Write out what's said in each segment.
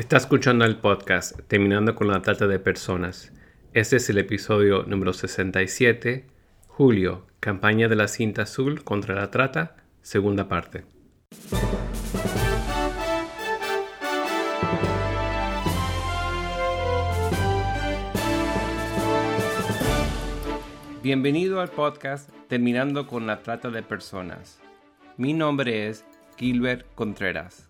Está escuchando el podcast Terminando con la Trata de Personas. Este es el episodio número 67, Julio, campaña de la cinta azul contra la trata, segunda parte. Bienvenido al podcast Terminando con la Trata de Personas. Mi nombre es Gilbert Contreras.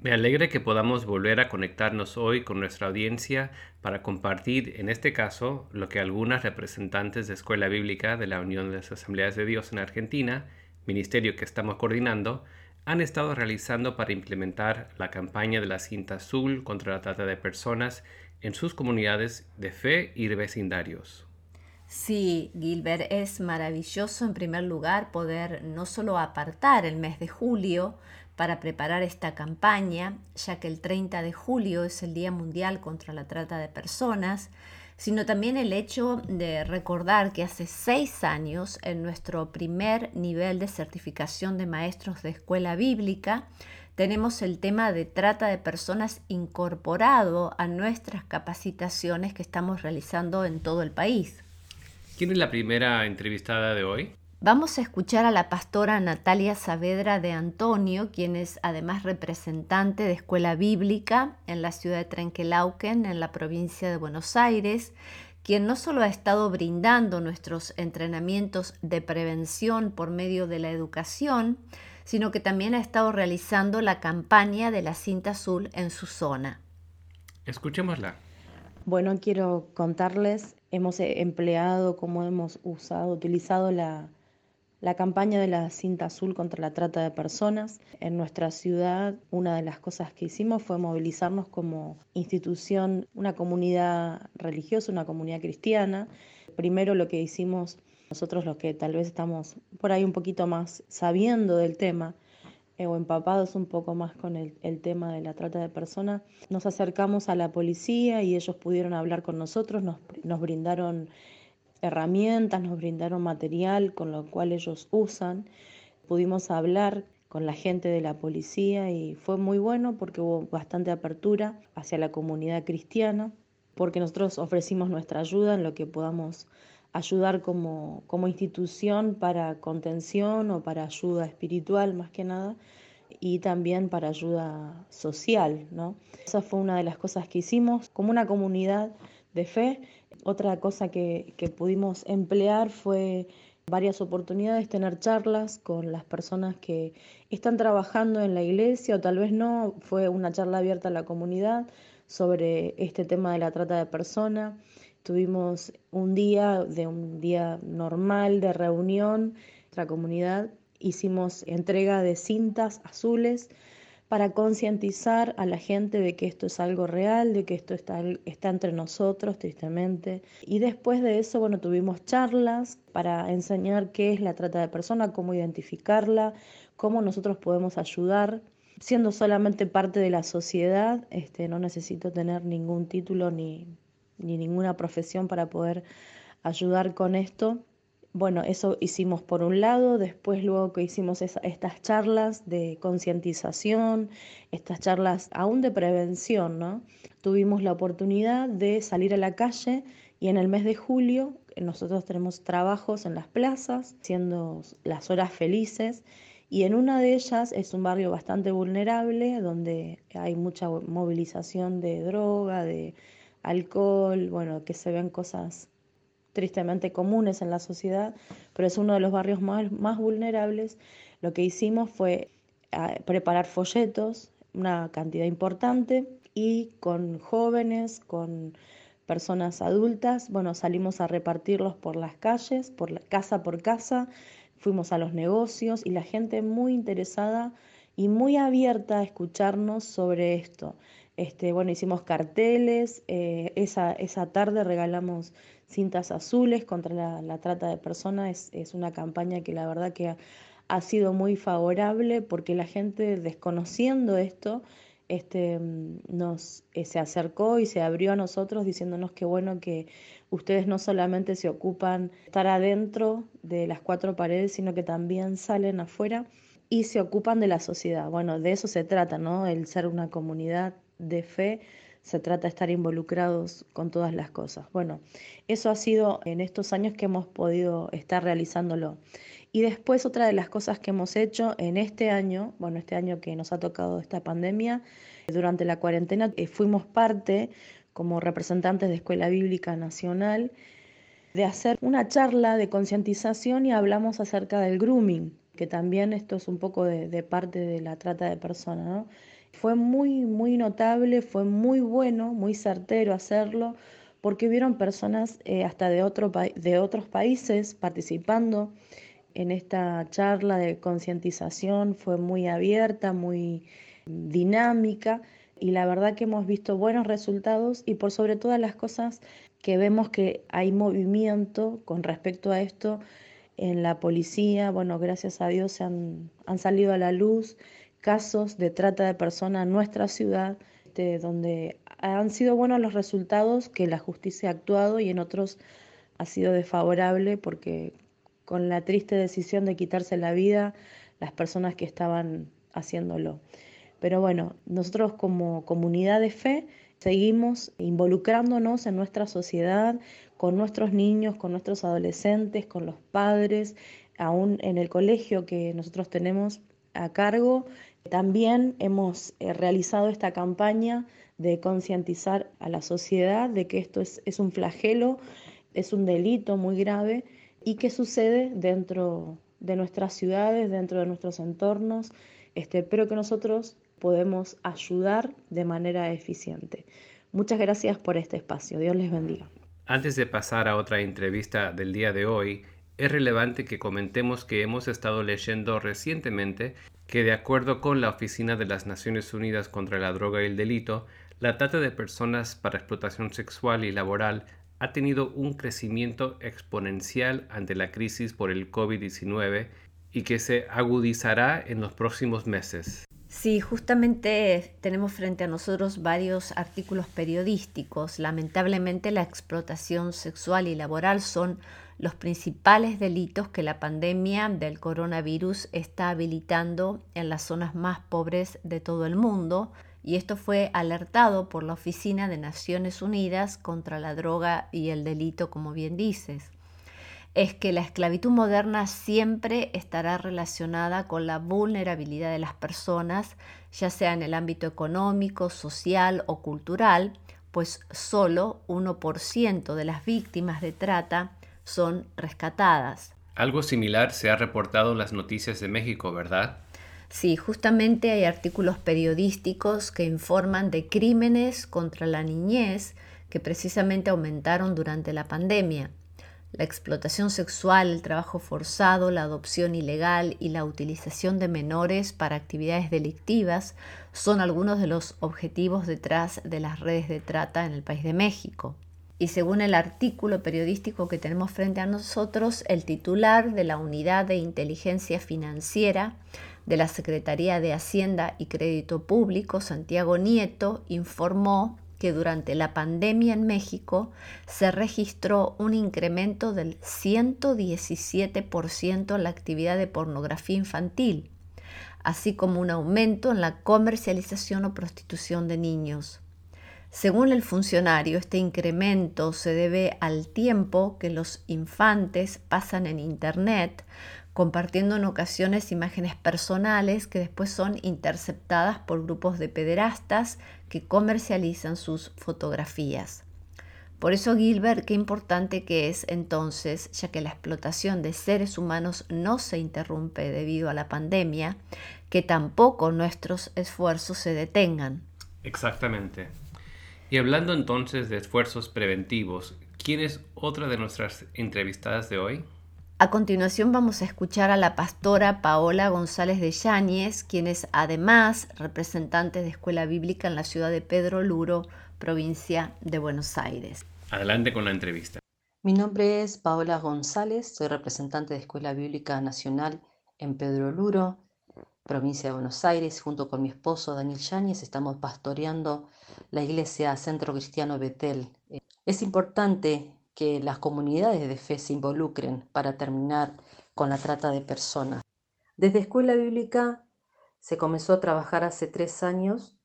Me alegra que podamos volver a conectarnos hoy con nuestra audiencia para compartir, en este caso, lo que algunas representantes de Escuela Bíblica de la Unión de las Asambleas de Dios en Argentina, ministerio que estamos coordinando, han estado realizando para implementar la campaña de la cinta azul contra la trata de personas en sus comunidades de fe y vecindarios. Sí, Gilbert, es maravilloso en primer lugar poder no solo apartar el mes de julio, para preparar esta campaña, ya que el 30 de julio es el Día Mundial contra la Trata de Personas, sino también el hecho de recordar que hace seis años, en nuestro primer nivel de certificación de maestros de escuela bíblica, tenemos el tema de trata de personas incorporado a nuestras capacitaciones que estamos realizando en todo el país. ¿Quién es la primera entrevistada de hoy? Vamos a escuchar a la pastora Natalia Saavedra de Antonio, quien es además representante de escuela bíblica en la ciudad de Trenquelauquen, en la provincia de Buenos Aires, quien no solo ha estado brindando nuestros entrenamientos de prevención por medio de la educación, sino que también ha estado realizando la campaña de la cinta azul en su zona. Escuchémosla. Bueno, quiero contarles, hemos empleado, como hemos usado, utilizado la, la campaña de la cinta azul contra la trata de personas. En nuestra ciudad, una de las cosas que hicimos fue movilizarnos como institución, una comunidad religiosa, una comunidad cristiana. Primero lo que hicimos nosotros los que tal vez estamos por ahí un poquito más sabiendo del tema eh, o empapados un poco más con el, tema de la trata de personas, nos acercamos a la policía y ellos pudieron hablar con nosotros, nos, nos brindaron herramientas, nos brindaron material con lo cual ellos usan. Pudimos hablar con la gente de la policía y fue muy bueno porque hubo bastante apertura hacia la comunidad cristiana, porque nosotros ofrecimos nuestra ayuda en lo que podamos ayudar como, como institución para contención o para ayuda espiritual más que nada y también para ayuda social. ¿no? Esa fue una de las cosas que hicimos como una comunidad de fe otra cosa que, pudimos emplear fue varias oportunidades, tener charlas con las personas que están trabajando en la iglesia o tal vez no, fue una charla abierta a la comunidad sobre este tema de la trata de personas. Tuvimos un día de un día normal de reunión, nuestra comunidad, hicimos entrega de cintas azules para concientizar a la gente de que esto es algo real, de que esto está, entre nosotros, tristemente. Y después de eso, bueno, tuvimos charlas para enseñar qué es la trata de personas, cómo identificarla, cómo nosotros podemos ayudar. Siendo solamente parte de la sociedad, este, no necesito tener ningún título ni, ni ninguna profesión para poder ayudar con esto. Bueno, eso hicimos por un lado, después luego que hicimos estas charlas de concientización, estas charlas aún de prevención, ¿no? Tuvimos la oportunidad de salir a la calle y en el mes de julio nosotros tenemos trabajos en las plazas, siendo las horas felices, y en una de ellas es un barrio bastante vulnerable, donde hay mucha movilización de droga, de alcohol, bueno, que se ven cosas tristemente comunes en la sociedad, pero es uno de los barrios más, más vulnerables, lo que hicimos fue ah, preparar folletos, una cantidad importante, y con jóvenes, con personas adultas, bueno, salimos a repartirlos por las calles, por la, casa por casa, fuimos a los negocios y la gente muy interesada y muy abierta a escucharnos sobre esto. Este, bueno, hicimos carteles, eh, esa, esa tarde regalamos cintas azules contra la, trata de personas. Es, una campaña que la verdad que ha, sido muy favorable porque la gente desconociendo esto este, nos eh, se acercó y se abrió a nosotros diciéndonos que bueno que ustedes no solamente se ocupan de estar adentro de las cuatro paredes, sino que también salen afuera y se ocupan de la sociedad. Bueno, de eso se trata, ¿no? El ser una comunidad de fe se trata de estar involucrados con todas las cosas. Bueno, eso ha sido en estos años que hemos podido estar realizándolo. Y después otra de las cosas que hemos hecho en este año, bueno, este año que nos ha tocado esta pandemia, durante la cuarentena eh, fuimos parte como representantes de Escuela Bíblica Nacional de hacer una charla de concientización y hablamos acerca del grooming, que también esto es un poco de, de parte de la trata de personas, ¿no? Fue muy, muy notable, fue muy bueno, muy certero hacerlo, porque vieron personas eh, hasta de, otro de otros países participando en esta charla de concientización, fue muy abierta, muy dinámica y la verdad que hemos visto buenos resultados y por sobre todas las cosas que vemos que hay movimiento con respecto a esto en la policía, bueno, gracias a Dios han, han salido a la luz casos de trata de personas en nuestra ciudad, este, donde han sido buenos los resultados, que la justicia ha actuado y en otros ha sido desfavorable porque con la triste decisión de quitarse la vida las personas que estaban haciéndolo. Pero bueno, nosotros como comunidad de fe seguimos involucrándonos en nuestra sociedad, con nuestros niños, con nuestros adolescentes, con los padres, aún en el colegio que nosotros tenemos a cargo también hemos eh, realizado esta campaña de concientizar a la sociedad de que esto es, un flagelo, es un delito muy grave y que sucede dentro de nuestras ciudades, dentro de nuestros entornos, este, pero que nosotros podemos ayudar de manera eficiente. Muchas gracias por este espacio. Dios les bendiga. Antes de pasar a otra entrevista del día de hoy, es relevante que comentemos que hemos estado leyendo recientemente que de acuerdo con la Oficina de las Naciones Unidas contra la Droga y el Delito, la trata de personas para explotación sexual y laboral ha tenido un crecimiento exponencial ante la crisis por el COVID-19 y que se agudizará en los próximos meses. Sí, justamente tenemos frente a nosotros varios artículos periodísticos. Lamentablemente la explotación sexual y laboral son los principales delitos que la pandemia del coronavirus está habilitando en las zonas más pobres de todo el mundo y esto fue alertado por la Oficina de Naciones Unidas contra la Droga y el Delito, como bien dices. Es que la esclavitud moderna siempre estará relacionada con la vulnerabilidad de las personas, ya sea en el ámbito económico, social o cultural, pues solo 1% de las víctimas de trata son rescatadas. Algo similar se ha reportado en las noticias de México, ¿verdad? Sí, justamente hay artículos periodísticos que informan de crímenes contra la niñez que precisamente aumentaron durante la pandemia. La explotación sexual, el trabajo forzado, la adopción ilegal y la utilización de menores para actividades delictivas son algunos de los objetivos detrás de las redes de trata en el país de México y según el artículo periodístico que tenemos frente a nosotros, el titular de la Unidad de Inteligencia Financiera de la Secretaría de Hacienda y Crédito Público, Santiago Nieto, informó que durante la pandemia en México se registró un incremento del 117% en la actividad de pornografía infantil, así como un aumento en la comercialización o prostitución de niños. Según el funcionario, este incremento se debe al tiempo que los infantes pasan en Internet, compartiendo en ocasiones imágenes personales que después son interceptadas por grupos de pederastas que comercializan sus fotografías. Por eso, Gilbert, qué importante que es entonces, ya que la explotación de seres humanos no se interrumpe debido a la pandemia, que tampoco nuestros esfuerzos se detengan. Exactamente. Y hablando entonces de esfuerzos preventivos, ¿quién es otra de nuestras entrevistadas de hoy? A continuación vamos a escuchar a la pastora Paola González de Yáñez, quien es además representante de Escuela Bíblica en la ciudad de Pedro Luro, provincia de Buenos Aires. Adelante con la entrevista. Mi nombre es Paola González, soy representante de Escuela Bíblica Nacional en Pedro Luro, provincia de Buenos Aires. Junto con mi esposo Daniel Yáñez estamos pastoreando la iglesia Centro Cristiano Betel. Es importante que las comunidades de fe se involucren para terminar con la trata de personas. Desde Escuela Bíblica se comenzó a trabajar hace tres años,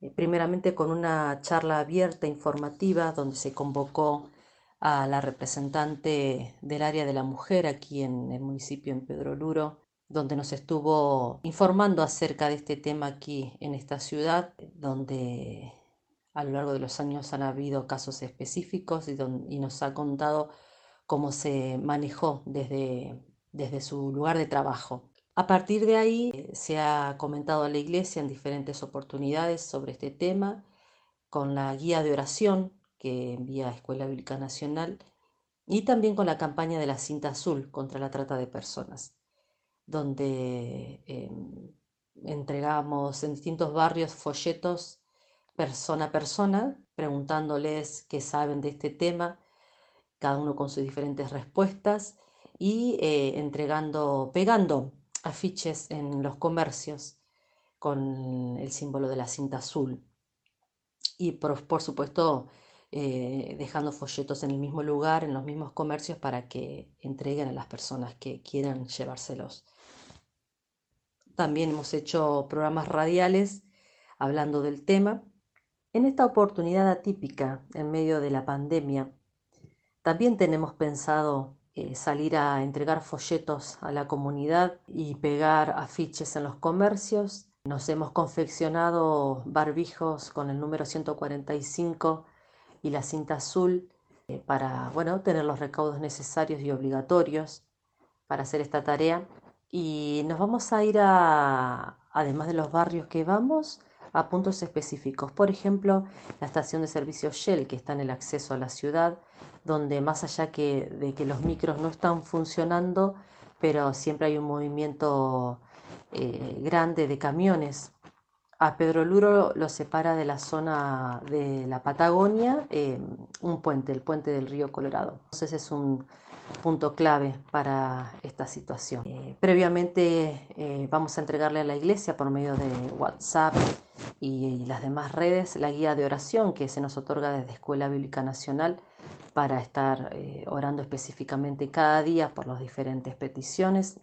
eh, primeramente con una charla abierta informativa donde se convocó a la representante del área de la mujer aquí en el municipio en Pedro Luro, donde nos estuvo informando acerca de este tema aquí en esta ciudad, donde a lo largo de los años han habido casos específicos y, nos ha contado cómo se manejó desde, desde su lugar de trabajo. A partir de ahí eh, se ha comentado a la iglesia en diferentes oportunidades sobre este tema, con la guía de oración que envía Escuela Bíblica Nacional y también con la campaña de la cinta azul contra la trata de personas, donde em, entregamos en distintos barrios folletos persona a persona, preguntándoles qué saben de este tema, cada uno con sus diferentes respuestas y eh, entregando, pegando afiches en los comercios con el símbolo de la cinta azul. Y por, supuesto, eh, dejando folletos en el mismo lugar, en los mismos comercios, para que entreguen a las personas que quieran llevárselos. También hemos hecho programas radiales hablando del tema en esta oportunidad atípica, en medio de la pandemia, también tenemos pensado eh, salir a entregar folletos a la comunidad y pegar afiches en los comercios. Nos hemos confeccionado barbijos con el número 145 y la cinta azul eh, para bueno, tener los recaudos necesarios y obligatorios para hacer esta tarea. Y nos vamos a ir a, además de los barrios que vamos, a puntos específicos. Por ejemplo, la estación de servicio Shell, que está en el acceso a la ciudad, donde más allá que, de que los micros no están funcionando, pero siempre hay un movimiento eh, grande de camiones. A Pedro Luro lo separa de la zona de la Patagonia eh, un puente, el puente del río Colorado. Entonces es un punto clave para esta situación. Eh, previamente vamos a entregarle a la iglesia por medio de WhatsApp y, las demás redes la guía de oración que se nos otorga desde Escuela Bíblica Nacional para estar eh, orando específicamente cada día por las diferentes peticiones.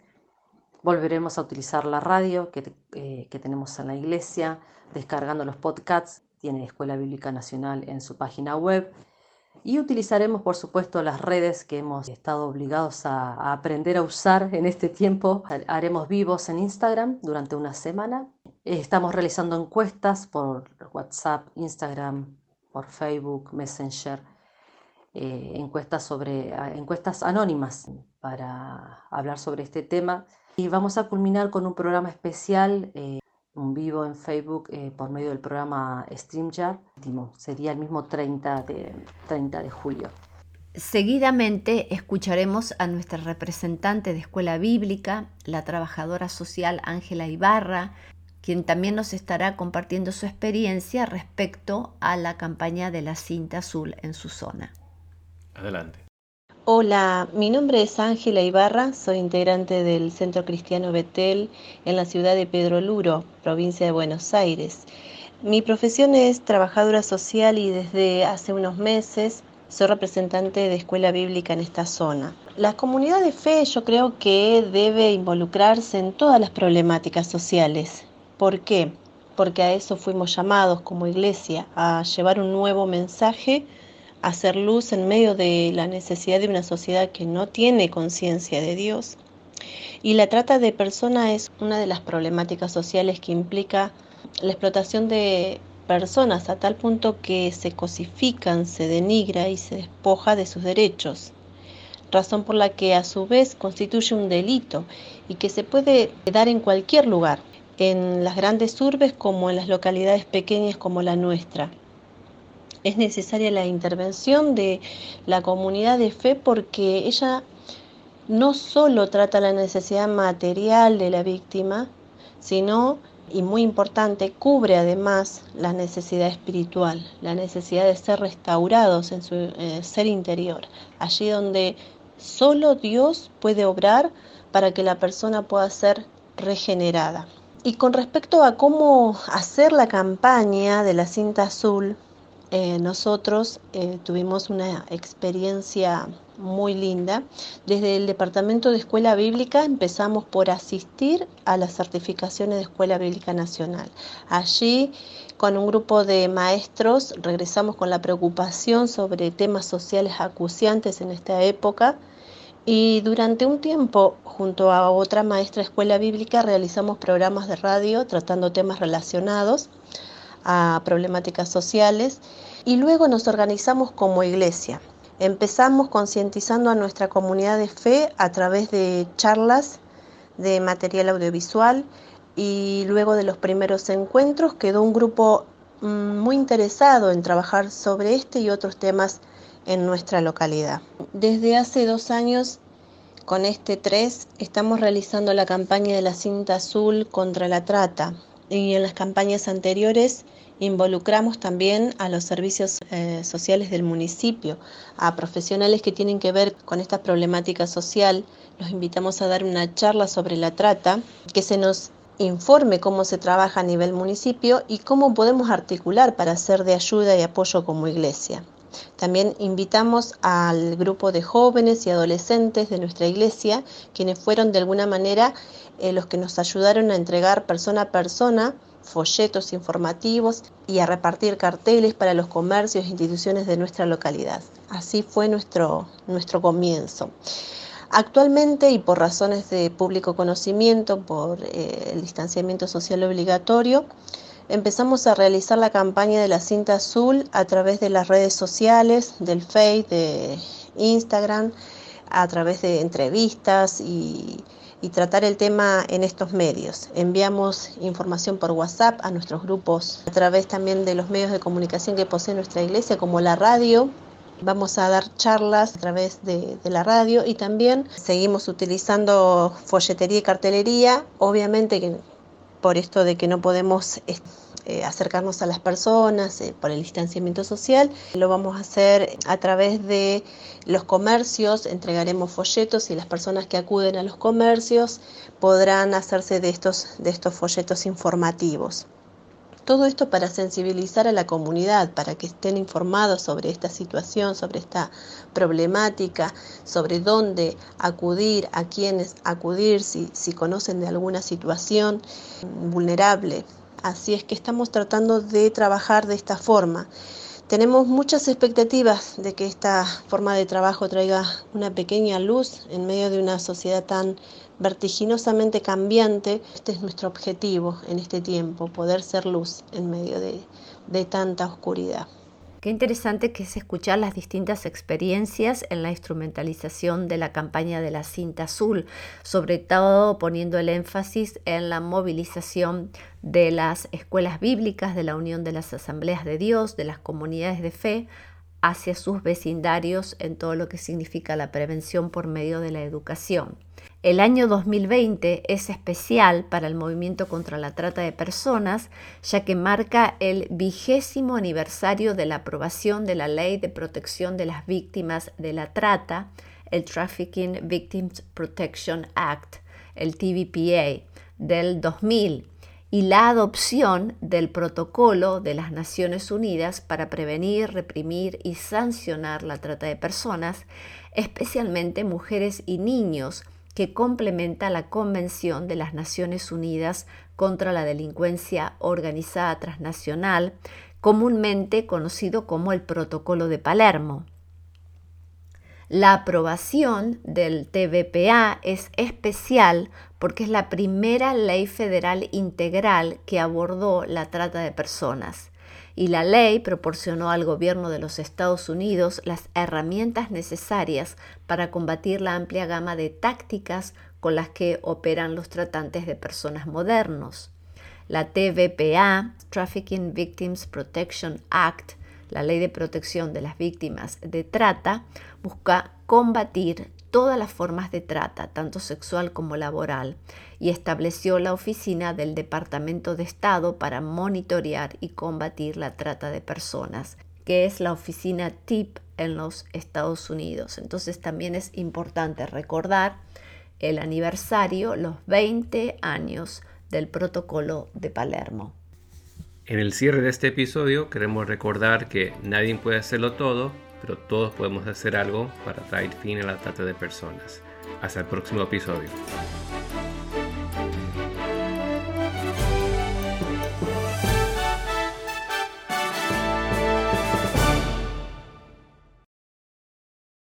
Volveremos a utilizar la radio que, eh, que tenemos en la iglesia, descargando los podcasts. Tiene Escuela Bíblica Nacional en su página web y utilizaremos, por supuesto, las redes que hemos estado obligados a, aprender a usar en este tiempo. Haremos vivos en Instagram durante una semana. Estamos realizando encuestas por WhatsApp, Instagram, por Facebook, Messenger. Eh, encuestas sobre encuestas anónimas para hablar sobre este tema y vamos a culminar con un programa especial eh, un vivo en Facebook eh, por medio del programa StreamYard. Sería el mismo 30 de, 30 de julio. Seguidamente escucharemos a nuestra representante de escuela bíblica, la trabajadora social Ángela Ibarra, quien también nos estará compartiendo su experiencia respecto a la campaña de la cinta azul en su zona. Adelante. Hola, mi nombre es Ángela Ibarra, soy integrante del Centro Cristiano Betel en la ciudad de Pedro Luro, provincia de Buenos Aires. Mi profesión es trabajadora social y desde hace unos meses soy representante de escuela bíblica en esta zona. La comunidad de fe yo creo que debe involucrarse en todas las problemáticas sociales. ¿Por qué? Porque a eso fuimos llamados como iglesia, a llevar un nuevo mensaje hacer luz en medio de la necesidad de una sociedad que no tiene conciencia de Dios. Y la trata de personas es una de las problemáticas sociales que implica la explotación de personas a tal punto que se cosifican, se denigra y se despoja de sus derechos, razón por la que a su vez constituye un delito y que se puede dar en cualquier lugar, en las grandes urbes como en las localidades pequeñas como la nuestra es necesaria la intervención de la comunidad de fe porque ella no solo trata la necesidad material de la víctima, sino y muy importante, cubre además la necesidad espiritual, la necesidad de ser restaurados en su eh, ser interior, allí donde solo Dios puede obrar para que la persona pueda ser regenerada. Y con respecto a cómo hacer la campaña de la cinta azul, eh, nosotros eh, tuvimos una experiencia muy linda. Desde el Departamento de Escuela Bíblica empezamos por asistir a las certificaciones de Escuela Bíblica Nacional. Allí, con un grupo de maestros, regresamos con la preocupación sobre temas sociales acuciantes en esta época. Y durante un tiempo, junto a otra maestra de escuela bíblica, realizamos programas de radio tratando temas relacionados a problemáticas sociales y luego nos organizamos como iglesia. Empezamos concientizando a nuestra comunidad de fe a través de charlas de material audiovisual y luego de los primeros encuentros quedó un grupo mm, muy interesado en trabajar sobre este y otros temas en nuestra localidad. Desde hace dos años, con este 3, estamos realizando la campaña de la cinta azul contra la trata y en las campañas anteriores Involucramos también a los servicios eh, sociales del municipio, a profesionales que tienen que ver con esta problemática social. Los invitamos a dar una charla sobre la trata, que se nos informe cómo se trabaja a nivel municipio y cómo podemos articular para ser de ayuda y apoyo como iglesia. También invitamos al grupo de jóvenes y adolescentes de nuestra iglesia, quienes fueron de alguna manera eh, los que nos ayudaron a entregar persona a persona folletos informativos y a repartir carteles para los comercios e instituciones de nuestra localidad. Así fue nuestro, nuestro comienzo. Actualmente y por razones de público conocimiento, por eh, el distanciamiento social obligatorio, empezamos a realizar la campaña de la cinta azul a través de las redes sociales, del Face, de Instagram, a través de entrevistas y y tratar el tema en estos medios. Enviamos información por WhatsApp a nuestros grupos a través también de los medios de comunicación que posee nuestra iglesia, como la radio. Vamos a dar charlas a través de, la radio y también seguimos utilizando folletería y cartelería. Obviamente que por esto de que no podemos eh, acercarnos a las personas eh, por el distanciamiento social. Lo vamos a hacer a través de los comercios, entregaremos folletos y las personas que acuden a los comercios podrán hacerse de estos, de estos folletos informativos. Todo esto para sensibilizar a la comunidad, para que estén informados sobre esta situación, sobre esta problemática, sobre dónde acudir, a quiénes acudir, si, si conocen de alguna situación vulnerable. Así es que estamos tratando de trabajar de esta forma. Tenemos muchas expectativas de que esta forma de trabajo traiga una pequeña luz en medio de una sociedad tan vertiginosamente cambiante. Este es nuestro objetivo en este tiempo, poder ser luz en medio de, de tanta oscuridad. Qué interesante que es escuchar las distintas experiencias en la instrumentalización de la campaña de la cinta azul, sobre todo poniendo el énfasis en la movilización de las escuelas bíblicas, de la Unión de las Asambleas de Dios, de las comunidades de fe, hacia sus vecindarios en todo lo que significa la prevención por medio de la educación. El año 2020 es especial para el movimiento contra la trata de personas, ya que marca el vigésimo aniversario de la aprobación de la Ley de Protección de las Víctimas de la Trata, el Trafficking Victims Protection Act, el TVPA, del 2000, y la adopción del Protocolo de las Naciones Unidas para prevenir, reprimir y sancionar la trata de personas, especialmente mujeres y niños, que complementa la Convención de las Naciones Unidas contra la Delincuencia Organizada Transnacional, comúnmente conocido como el Protocolo de Palermo. La aprobación del TVPA es especial porque es la primera ley federal integral que abordó la trata de personas y la ley proporcionó al gobierno de los Estados Unidos las herramientas necesarias para combatir la amplia gama de tácticas con las que operan los tratantes de personas modernos. La TVPA, Trafficking Victims Protection Act, la ley de protección de las víctimas de trata, busca combatir todas las formas de trata, tanto sexual como laboral, y estableció la oficina del Departamento de Estado para monitorear y combatir la trata de personas, que es la oficina TIP en los Estados Unidos. Entonces también es importante recordar el aniversario, los 20 años del protocolo de Palermo. En el cierre de este episodio queremos recordar que nadie puede hacerlo todo, pero todos podemos hacer algo para traer fin a la trata de personas. Hasta el próximo episodio.